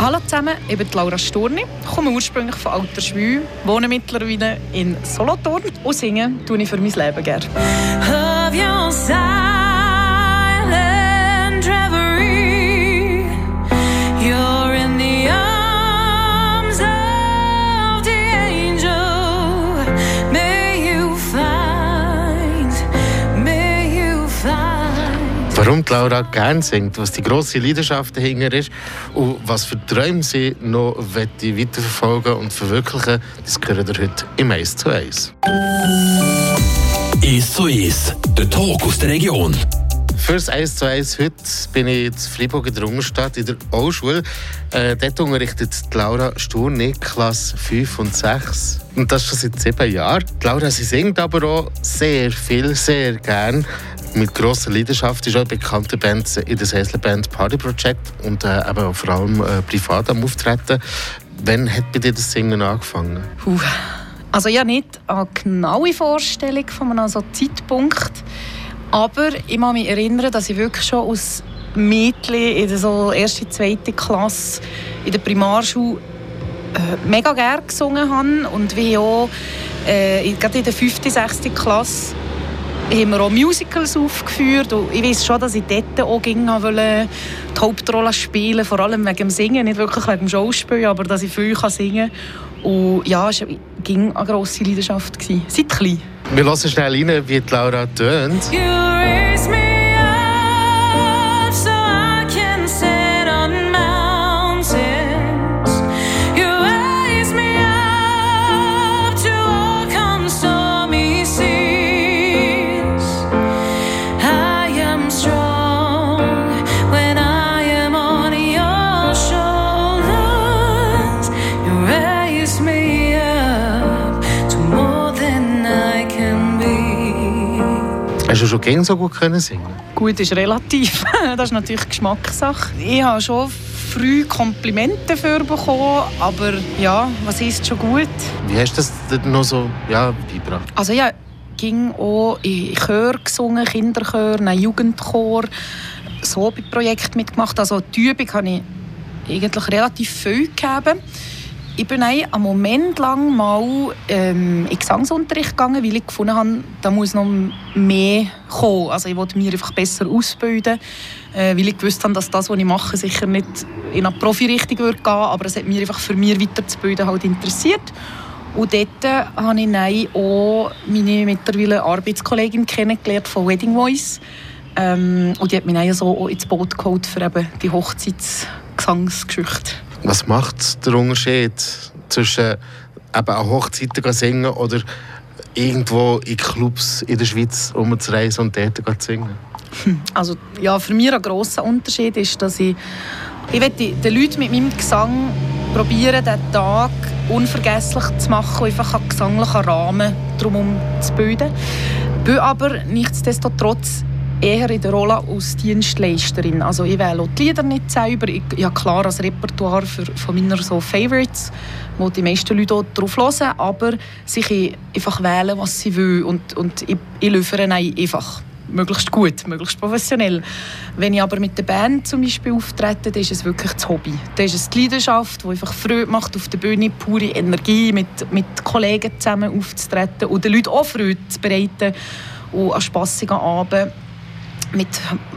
Hallo zusammen, ich bin Laura Sturni, komme ursprünglich von Alterschwil, wohne mittlerweile in Solothurn und singe tue ich für mein Leben gerne. Warum Laura gerne singt, was die grosse Leidenschaft dahinter ist und was für Träume sie noch weiterverfolgen und verwirklichen, das gehört ihr heute im 1 zu 1. 1 zu 1, der Talk aus der Region. Fürs 1 zu 1 heute bin ich in Freiburg in der Unterstadt in der Auschule. Äh, dort unterrichtet Laura Sturni, Klasse 5 und 6. Und das schon seit sieben Jahren. Laura, sie singt aber auch sehr viel, sehr gern mit grosser Leidenschaft ist auch bekannte Band in der Sessler Band Party Project und äh, eben vor allem äh, privat am Auftreten. Wann hat bei dir das Singen angefangen? Puh. Also ja nicht eine genaue Vorstellung von einem so Zeitpunkt, aber ich kann mich erinnern, dass ich wirklich schon als Mädchen in der so erste, zweite Klasse in der Primarschule äh, mega gerne gesungen habe und wie auch äh, gerade in der fünften, sechsten Klasse haben wir auch Musicals aufgeführt. Und ich weiß schon, dass ich dort auch ging, die Hauptrolle spielen vor allem wegen dem Singen, nicht wirklich wegen dem Schauspiel, aber dass ich viel singen kann. Und ja, es war eine grosse Leidenschaft. Seit klein. Wir hören schnell rein, wie Laura tönt. Schon gern so gut können singen? Gut ist relativ. das ist natürlich Geschmackssache. Ich habe schon früh Komplimente dafür bekommen, aber ja, was ist schon gut? Wie hast du das noch so ja, beigebracht? Also ja, ging auch in Chör gesungen, Kinderchor, einen Jugendchor, so bei Projekten mitgemacht. Also die Übung habe ich eigentlich relativ viel gegeben. Ich bin einen Moment lang mal ähm, in Gesangsunterricht gegangen, weil ich gefunden habe, da muss noch mehr kommen. Also ich wollte mich einfach besser ausbilden, äh, weil ich gewusst habe, dass das, was ich mache, sicher nicht in eine Profi-Richtung gehen würde, aber es hat mich einfach für mich weiterzubilden halt interessiert. Und dort äh, habe ich auch meine mittlerweile Arbeitskollegin kennengelernt von Wedding Voice. Ähm, und die hat mich so ins Boot geholt für eben die Hochzeitsgesangsgeschichte. Was macht der Unterschied zwischen eben an Hochzeiten singen oder irgendwo in Clubs in der Schweiz umzureisen und dort zu singen? Also ja, für mich ein grosser Unterschied ist, dass ich, ich den Leuten mit meinem Gesang probieren, diesen Tag unvergesslich zu machen, einfach einen gesanglichen Rahmen drumherum zu bilden. Bin aber nichtsdestotrotz eher in der Rolle als Dienstleisterin. Also ich wähle die Lieder nicht selber. Ich, habe klar ein Repertoire für, von meiner so Favorites, wo die meisten Leute auch drauf hören, aber sie können einfach wählen, was sie wollen und, und ich, ich liefere einfach möglichst gut, möglichst professionell. Wenn ich aber mit der Band zum Beispiel auftrete, dann ist es wirklich das Hobby. Dann ist es die Leidenschaft, die einfach Freude macht auf der Bühne, pure Energie, mit, mit Kollegen zusammen aufzutreten und den Leuten auch Freude zu bereiten und an spassigen Abend mit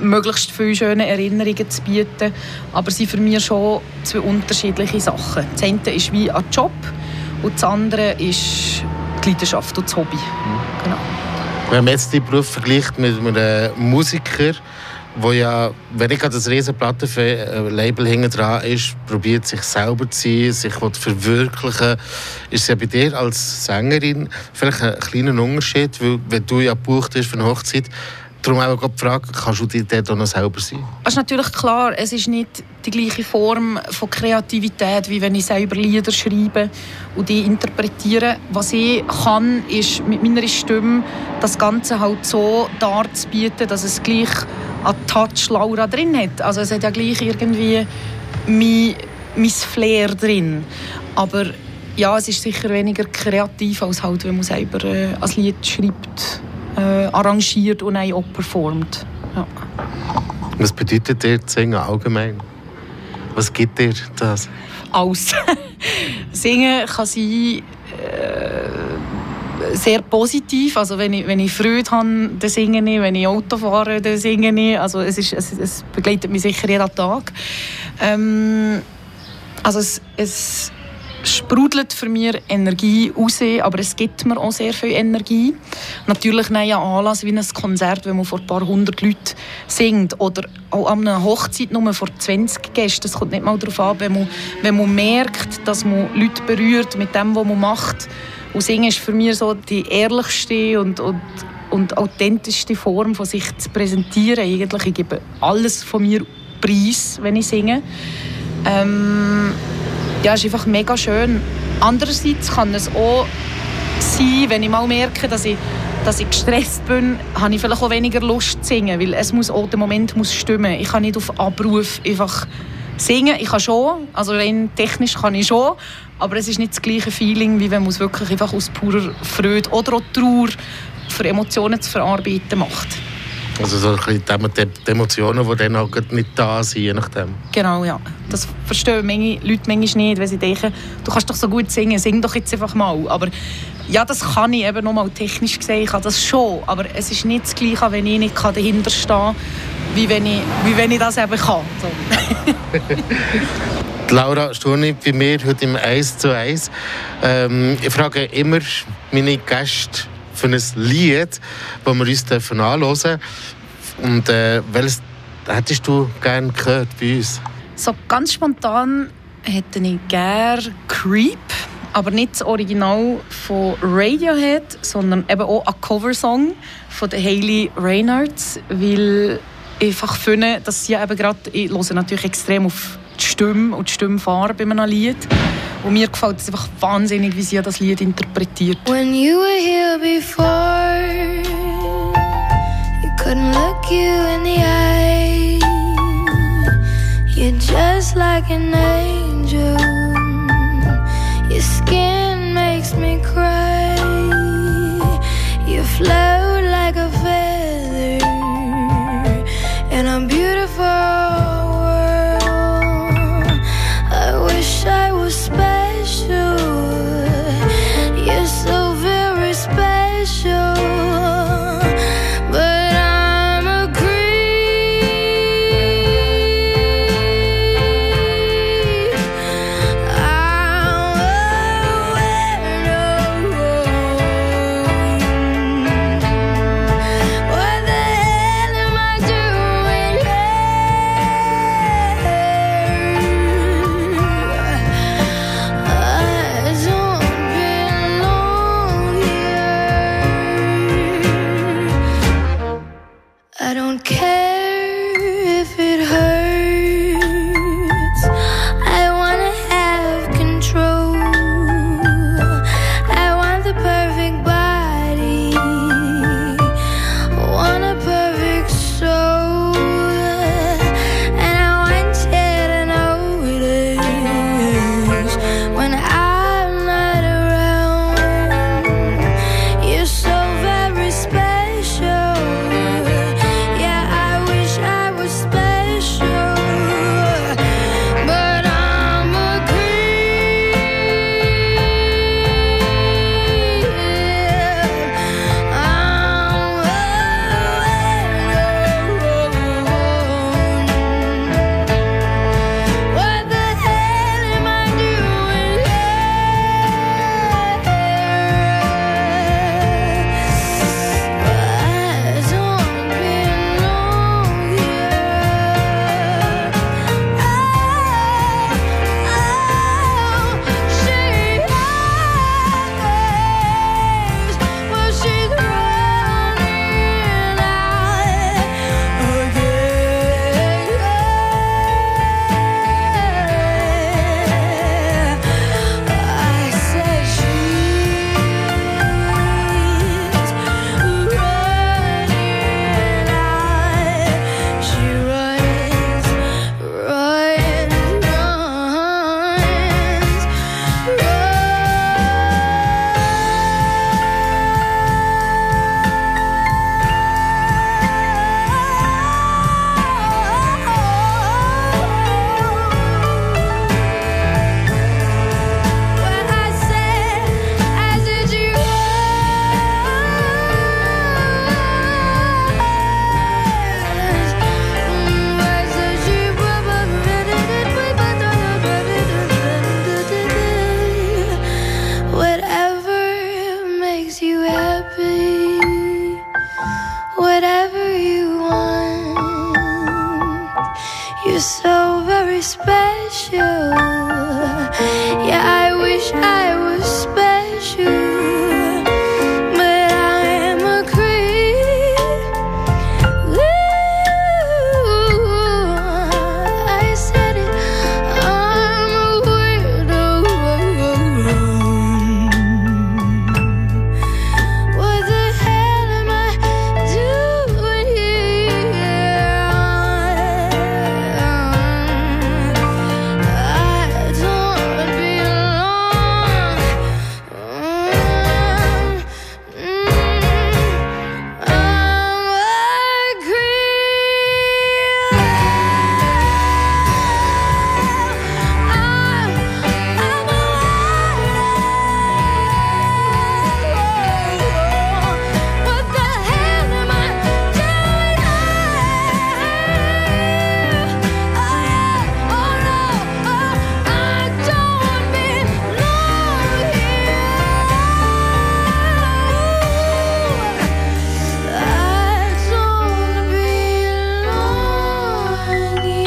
möglichst vielen schönen Erinnerungen zu bieten. Aber sind für mich schon zwei unterschiedliche Sachen. Das eine ist wie ein Job und das andere ist die Leidenschaft und das Hobby. Genau. Wenn man jetzt den Beruf vergleicht mit einem Musiker, wo ja, wenn ich das riesen Plattenlabel hinten dran ist, probiert sich selber zu sein, sich verwirklichen, ist es ja bei dir als Sängerin vielleicht ein kleiner Unterschied, weil wenn du ja gebucht bist für eine Hochzeit, Darum auch die Frage, kannst du dir dort noch selber sein? Es ist natürlich klar, es ist nicht die gleiche Form von Kreativität, wie wenn ich selber Lieder schreibe und die interpretiere. Was ich kann, ist mit meiner Stimme das Ganze halt so darzubieten, dass es gleich einen Touch Laura drin hat. Also es hat ja gleich irgendwie mein, mein Flair drin. Aber ja, es ist sicher weniger kreativ, als halt, wenn man selber äh, ein Lied schreibt äh, arrangiert und auch performt. Ja. Was bedeutet dir Singen allgemein? Was gibt dir das? Alles. Singen kann sein... Äh, sehr positiv. Also wenn ich, wenn ich Freude habe, dann singe ich. Wenn ich Auto fahre, dann singe ich. Also es, ist, es, es begleitet mich sicher jeden Tag. Ähm, also es, es sprudelt für mich Energie raus, aber es gibt mir auch sehr viel Energie. Natürlich nein, ein Anlass wie ein Konzert, wenn man vor ein paar hundert Leuten singt oder auch an einer Hochzeit nur vor 20 Gästen. Das kommt nicht mal darauf an, wenn man, wenn man merkt, dass man Leute berührt mit dem, was man macht. Und Singen ist für mich so die ehrlichste und, und, und authentischste Form von sich zu präsentieren. Eigentlich, ich gebe alles von mir preis, wenn ich singe. Ähm, ja, ist einfach mega schön. Andererseits kann es auch sein, wenn ich mal merke, dass ich, dass ich gestresst bin, habe ich vielleicht auch weniger Lust zu singen, weil es muss auch der Moment muss stimmen. Ich kann nicht auf Abruf einfach singen. Ich kann schon, also rein technisch kann ich schon, aber es ist nicht das gleiche Feeling, wie wenn man es wirklich einfach aus purer Freude oder auch Trauer für Emotionen zu verarbeiten macht. Also so ein bisschen die Emotionen, die dann auch nicht da sind, je nachdem. Genau, ja. Das verstehen manche Leute manchmal nicht, wenn sie denken, du kannst doch so gut singen, sing doch jetzt einfach mal. Aber ja, das kann ich eben nochmal technisch gesehen, ich kann das schon, aber es ist nicht das Gleiche, wenn ich nicht dahinter stehen wie wenn ich, wie wenn ich das eben kann. So. Laura Sturni bei mir heute im 1 zu 1. Ähm, ich frage immer meine Gäste, für ein Lied, das wir uns dürfen. Und äh, welches hättest du gerne gehört bei uns? So ganz spontan hätte ich gerne Creep, aber nicht das Original von Radiohead, sondern eben auch ein Coversong von Hayley Reynolds, weil ich einfach finde, dass sie eben gerade, ich höre natürlich extrem auf die Stimme und die Stimmfarbe bei einem Lied. Und mir gefällt es einfach wahnsinnig, wie sie das Lied interpretiert. When you were here before, you couldn't look you in the eye. You're just like an don't care.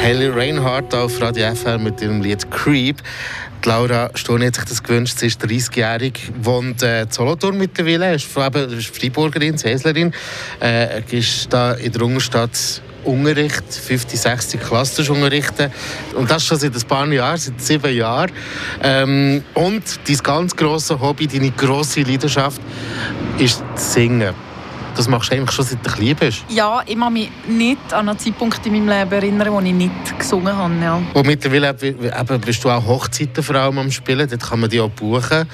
Haley Reinhardt auf Radio FR mit ihrem Lied Creep. Die Laura Sturni hat sich das gewünscht. Sie ist 30-jährig, wohnt äh, in Solothurn mittlerweile, ist, eben, ist Freiburgerin, Säslerin, äh, ist da in der Unterstadt Unterricht, 50, 60 Klasse unterrichten. Und das schon seit ein paar Jahren, seit sieben Jahren. Ähm, und dein ganz grosses Hobby, deine grosse Leidenschaft ist das Singen. Das machst du eigentlich schon seit du klein bist. Ja, ich kann mich nicht an einen Zeitpunkt in meinem Leben erinnern, wo ich nicht gesungen habe. Ja. Und mittlerweile eben, bist du auch Hochzeiten vor allem am Spielen, dort kann man die auch buchen.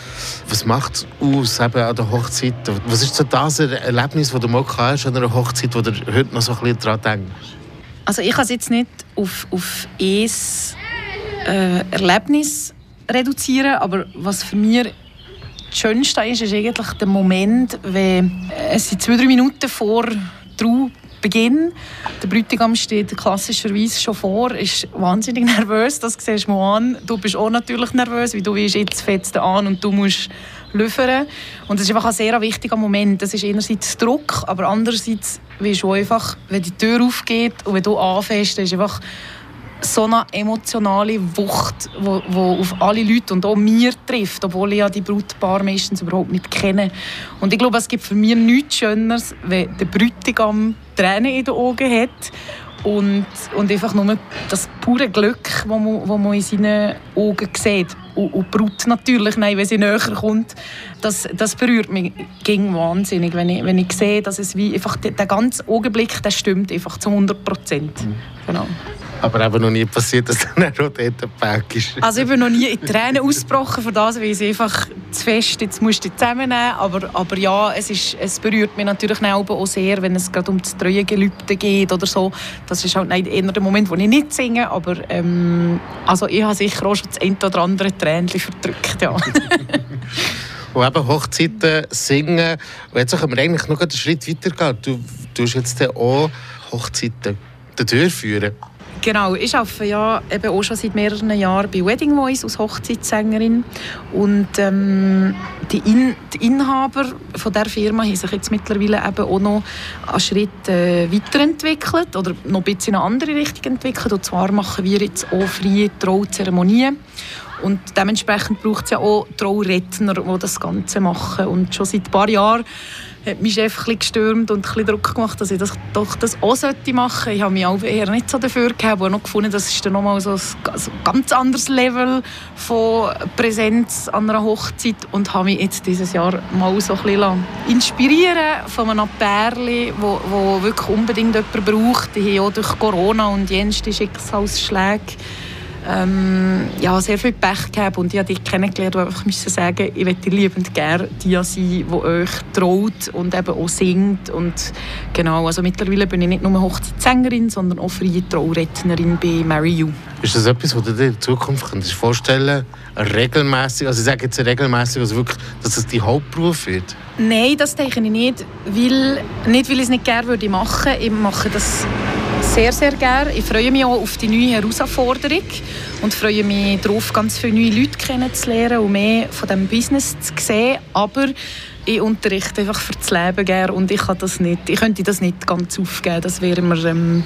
Was macht es aus eben an der Hochzeit? Was ist so das Erlebnis, das du mal gehabt hast an einer Hochzeit, wo du heute noch so ein bisschen daran denkst? Also ich kann es jetzt nicht auf, auf ein äh, Erlebnis reduzieren, aber was für mich das Schönste ist, ist eigentlich der Moment, wenn äh, es sind zwei, drei Minuten vor Traubeginn. Der Bräutigam steht klassischerweise schon vor, ist wahnsinnig nervös, das siehst du an. Du bist auch natürlich nervös, weil du weißt, jetzt es an und du musst liefern. Und es ist einfach ein sehr wichtiger Moment. Das ist einerseits Druck, aber andererseits weißt du einfach, wenn die Tür aufgeht und wenn du anfängst, ist einfach so eine emotionale Wucht, wo, wo auf alle Leute und auch mir trifft, obwohl ich ja die Brautpaar meistens überhaupt nicht kenne. Und ich glaube, es gibt für mich nichts Schöneres, wenn der Bräutigam Tränen in den Augen hat und, und einfach nur das pure Glück, das man, wo man in seinen Augen sieht. Und, und Brut natürlich, nein, wenn sie näher kommt, das, das berührt mich gegen wahnsinnig, wenn ich, wenn ich sehe, dass es wie einfach der, der ganze Augenblick, der stimmt einfach zu 100 Prozent. Genau. Aber eben noch nie passiert, dass dann auch dort ein Pack ist. Also ich bin noch nie in Tränen ausgebrochen, für das, weil ich einfach zu fest, jetzt musst du zusammennehmen, aber, aber ja, es, ist, es berührt mich natürlich auch sehr, wenn es gerade um das Treuegelübde geht oder so. Das ist halt nicht eher der Moment, wo ich nicht singe, aber ähm, also ich habe sicher auch schon das ein oder andere Tränchen verdrückt, ja. Und eben Hochzeiten, Singen. Und jetzt können wir eigentlich noch einen Schritt weiter gehen. Du tust jetzt auch Hochzeiten durchführen. Genau, ich arbeite ja eben auch schon seit mehreren Jahren bei Wedding Voice als Hochzeitssängerin. Und ähm, die, In die Inhaber von der Firma haben sich jetzt mittlerweile eben auch noch einen Schritt äh, weiterentwickelt oder noch ein bisschen in eine andere Richtung entwickelt. Und zwar machen wir jetzt auch freie Trauzeremonien. Und dementsprechend braucht es ja auch Trauredner, die das Ganze machen. Und schon seit ein paar Jahren hat mein Chef ein gestürmt und ein Druck gemacht, dass ich das doch das auch machen sollte. Ich habe mich auch eher nicht so dafür gegeben, aber noch gefunden, das ist dann nochmal so ein ganz anderes Level von Präsenz an einer Hochzeit und habe mich jetzt dieses Jahr mal so ein bisschen inspirieren von einem Pärchen, wo, wo wirklich unbedingt jemanden braucht. Die haben auch durch Corona und jenste Schicksalsschläge ähm, ja, sehr viel Pech gehabt und ich habe dich kennengelernt und einfach müssen sagen, ich möchte liebend gerne die sein, die euch traut und eben auch singt und genau, also mittlerweile bin ich nicht nur Hochzeitssängerin, sondern auch freie Traurednerin bei Marry You. Ist das etwas, was du dir in Zukunft könntest vorstellen regelmäßig, also ich sage jetzt regelmäßig, also wirklich, dass es dein Hauptberuf wird? Nein, das denke ich nicht, weil, nicht weil ich es nicht gerne würde machen. Ich mache das sehr, sehr gerne. Ich freue mich auch auf die neue Herausforderung und freue mich darauf, ganz viele neue Leute kennenzulernen und mehr von diesem Business zu sehen. Aber ich unterrichte einfach für das Leben gerne und ich, kann das nicht, ich könnte das nicht ganz aufgeben. Das wäre mir ähm,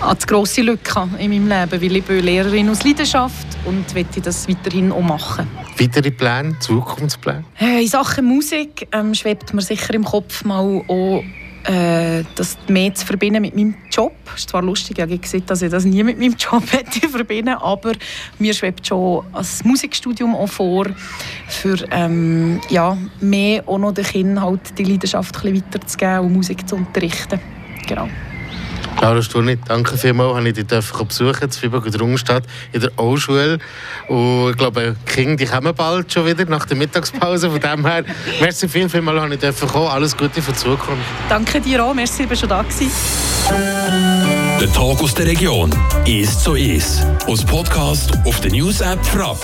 eine grosse Lücke in meinem Leben, weil ich bin Lehrerin aus Leidenschaft und möchte das weiterhin auch machen. Weitere Pläne, Zukunftspläne? Äh, In Sachen Musik ähm, schwebt mir sicher im Kopf mal auch, äh, das mehr zu verbinden mit meinem Job. Ist zwar lustig, ich habe gesehen, dass ich das nie mit meinem Job hätte verbinden, aber mir schwebt schon ein Musikstudium auch vor, für ähm, ja, mehr auch noch den Kindern halt die Leidenschaft ein bisschen weiterzugeben und Musik zu unterrichten. Genau. Laura Sturni, danke vielmals, dass ich dich besuchen in Freiburg und Rungstadt in der O-Schule. Und ich glaube, die Kinder die kommen bald schon wieder nach der Mittagspause. Von dem her, merci viel, vielmals, dass ich dürfen kommen. Alles Gute für die Zukunft. Danke dir auch, merci, dass du schon da gewesen. Der Tag aus der Region ist so ist. Aus Podcast auf der News App Frapp.